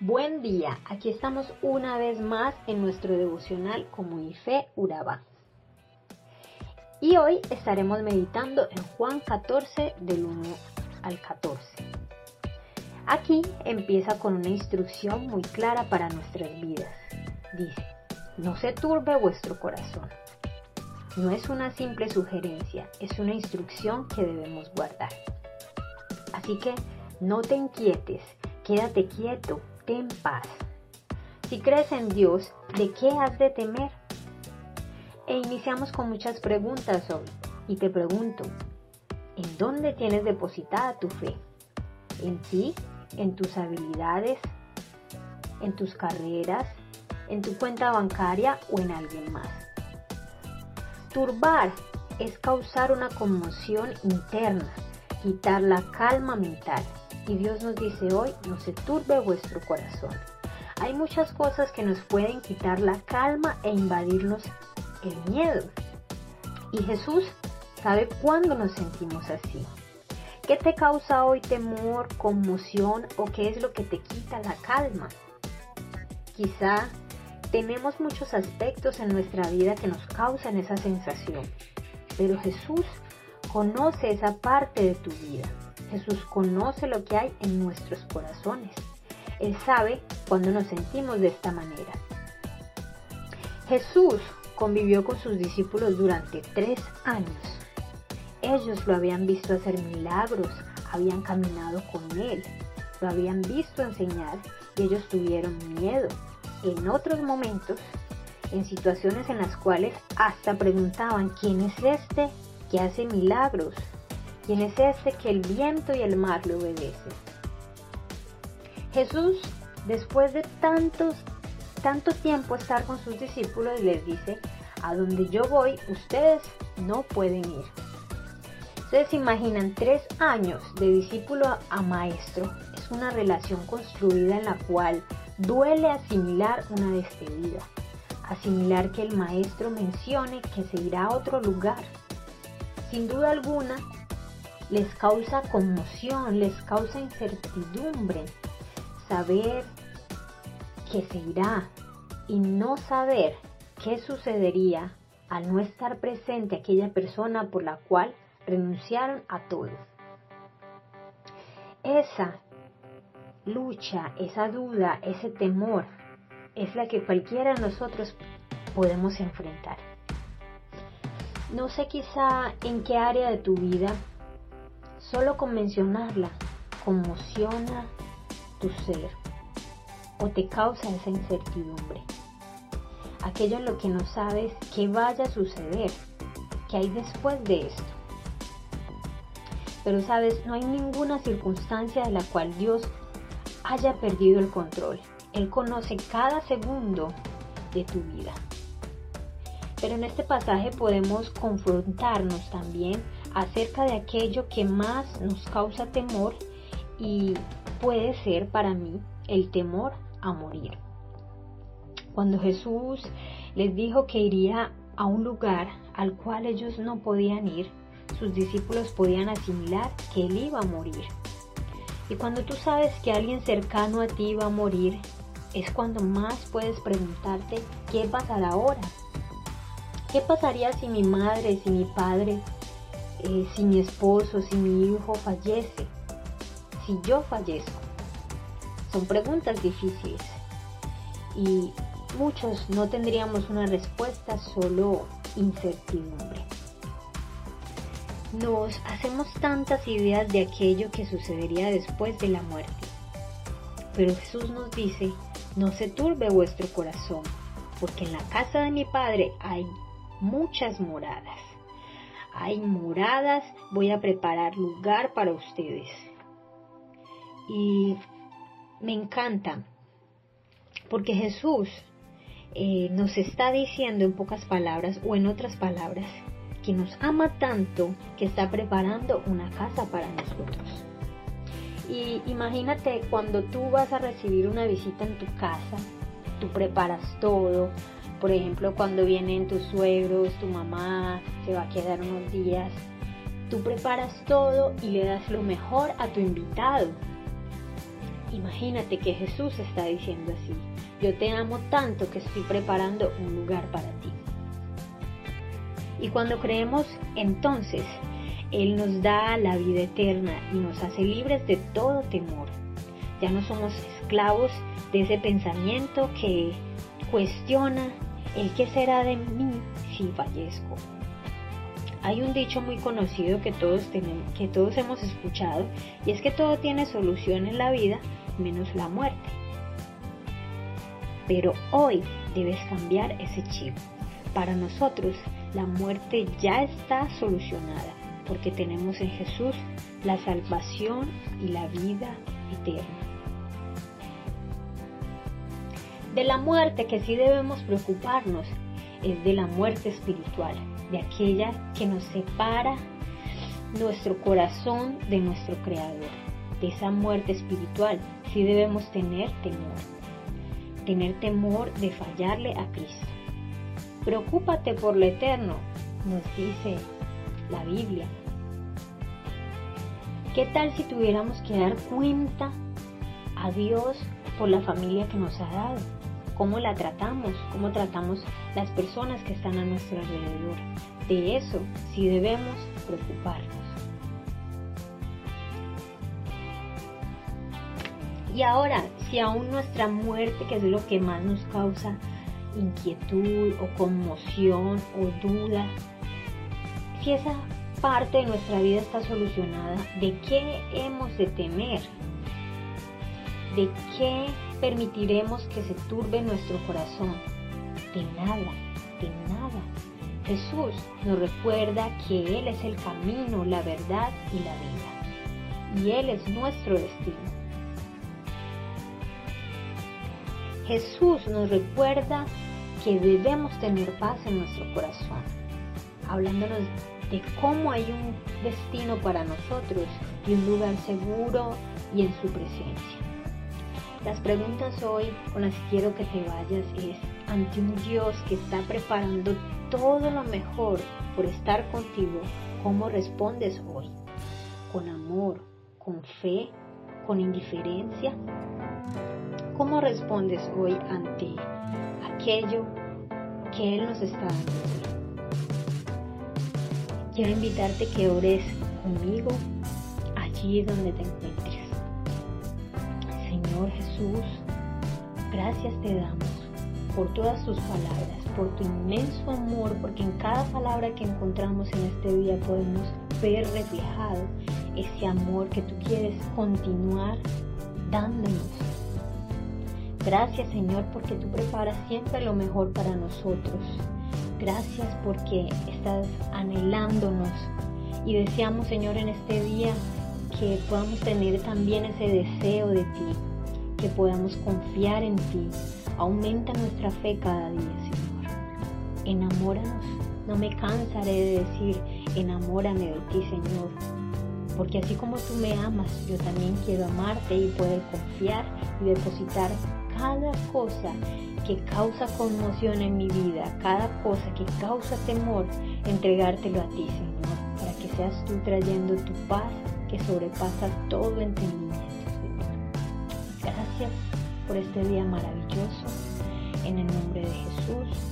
Buen día, aquí estamos una vez más en nuestro devocional Comunife Urabá. Y hoy estaremos meditando en Juan 14 del 1 al 14. Aquí empieza con una instrucción muy clara para nuestras vidas. Dice, no se turbe vuestro corazón. No es una simple sugerencia, es una instrucción que debemos guardar. Así que no te inquietes, quédate quieto ten paz. Si crees en Dios, ¿de qué has de temer? E iniciamos con muchas preguntas hoy. Y te pregunto, ¿en dónde tienes depositada tu fe? ¿En ti? ¿En tus habilidades? ¿En tus carreras? ¿En tu cuenta bancaria o en alguien más? Turbar es causar una conmoción interna, quitar la calma mental y Dios nos dice hoy, no se turbe vuestro corazón. Hay muchas cosas que nos pueden quitar la calma e invadirnos el miedo. Y Jesús sabe cuándo nos sentimos así. ¿Qué te causa hoy temor, conmoción o qué es lo que te quita la calma? Quizá tenemos muchos aspectos en nuestra vida que nos causan esa sensación, pero Jesús conoce esa parte de tu vida. Jesús conoce lo que hay en nuestros corazones. Él sabe cuando nos sentimos de esta manera. Jesús convivió con sus discípulos durante tres años. Ellos lo habían visto hacer milagros, habían caminado con Él, lo habían visto enseñar y ellos tuvieron miedo. En otros momentos, en situaciones en las cuales hasta preguntaban, ¿quién es este que hace milagros? ¿Quién es este que el viento y el mar le obedecen? Jesús, después de tantos, tanto tiempo estar con sus discípulos, les dice, a donde yo voy, ustedes no pueden ir. Ustedes imaginan tres años de discípulo a maestro. Es una relación construida en la cual duele asimilar una despedida. Asimilar que el maestro mencione que se irá a otro lugar. Sin duda alguna, les causa conmoción, les causa incertidumbre saber que se irá y no saber qué sucedería al no estar presente aquella persona por la cual renunciaron a todo. Esa lucha, esa duda, ese temor es la que cualquiera de nosotros podemos enfrentar. No sé quizá en qué área de tu vida Solo con mencionarla conmociona tu ser o te causa esa incertidumbre. Aquello en lo que no sabes qué vaya a suceder, qué hay después de esto. Pero sabes, no hay ninguna circunstancia de la cual Dios haya perdido el control. Él conoce cada segundo de tu vida. Pero en este pasaje podemos confrontarnos también acerca de aquello que más nos causa temor y puede ser para mí el temor a morir. Cuando Jesús les dijo que iría a un lugar al cual ellos no podían ir, sus discípulos podían asimilar que él iba a morir. Y cuando tú sabes que alguien cercano a ti va a morir, es cuando más puedes preguntarte qué pasará ahora. ¿Qué pasaría si mi madre, si mi padre eh, si mi esposo, si mi hijo fallece, si yo fallezco. Son preguntas difíciles y muchos no tendríamos una respuesta, solo incertidumbre. Nos hacemos tantas ideas de aquello que sucedería después de la muerte. Pero Jesús nos dice, no se turbe vuestro corazón, porque en la casa de mi Padre hay muchas moradas hay moradas, voy a preparar lugar para ustedes. Y me encanta, porque Jesús eh, nos está diciendo en pocas palabras o en otras palabras que nos ama tanto que está preparando una casa para nosotros. Y imagínate cuando tú vas a recibir una visita en tu casa, tú preparas todo, por ejemplo, cuando vienen tus suegros, tu mamá se va a quedar unos días, tú preparas todo y le das lo mejor a tu invitado. Imagínate que Jesús está diciendo así, yo te amo tanto que estoy preparando un lugar para ti. Y cuando creemos, entonces, Él nos da la vida eterna y nos hace libres de todo temor. Ya no somos esclavos de ese pensamiento que cuestiona el qué será de mí si fallezco. Hay un dicho muy conocido que todos, tenemos, que todos hemos escuchado y es que todo tiene solución en la vida menos la muerte. Pero hoy debes cambiar ese chip. Para nosotros la muerte ya está solucionada porque tenemos en Jesús la salvación y la vida eterna. De la muerte que sí debemos preocuparnos es de la muerte espiritual, de aquella que nos separa nuestro corazón de nuestro Creador. De esa muerte espiritual sí debemos tener temor, tener temor de fallarle a Cristo. Preocúpate por lo eterno, nos dice la Biblia. ¿Qué tal si tuviéramos que dar cuenta a Dios por la familia que nos ha dado? ¿Cómo la tratamos? ¿Cómo tratamos las personas que están a nuestro alrededor? De eso sí debemos preocuparnos. Y ahora, si aún nuestra muerte, que es lo que más nos causa inquietud o conmoción o duda, si esa parte de nuestra vida está solucionada, ¿de qué hemos de temer? ¿De qué permitiremos que se turbe nuestro corazón? De nada, de nada. Jesús nos recuerda que Él es el camino, la verdad y la vida. Y Él es nuestro destino. Jesús nos recuerda que debemos tener paz en nuestro corazón, hablándonos de cómo hay un destino para nosotros y un lugar seguro y en su presencia. Las preguntas hoy con las que quiero que te vayas es, ante un Dios que está preparando todo lo mejor por estar contigo, ¿cómo respondes hoy? ¿Con amor? ¿Con fe? ¿Con indiferencia? ¿Cómo respondes hoy ante aquello que Él nos está dando. Quiero invitarte que ores conmigo allí donde te encuentres. Jesús, gracias te damos por todas tus palabras, por tu inmenso amor, porque en cada palabra que encontramos en este día podemos ver reflejado ese amor que tú quieres continuar dándonos. Gracias Señor porque tú preparas siempre lo mejor para nosotros. Gracias porque estás anhelándonos. Y deseamos Señor en este día que podamos tener también ese deseo de ti, que podamos confiar en ti. Aumenta nuestra fe cada día Señor. Enamóranos. No me cansaré de decir, enamórame de ti Señor. Porque así como tú me amas, yo también quiero amarte y poder confiar y depositar cada cosa que causa conmoción en mi vida, cada cosa que causa temor, entregártelo a ti, Señor, para que seas tú trayendo tu paz que sobrepasa todo entendimiento. Por este día maravilloso. En el nombre de Jesús.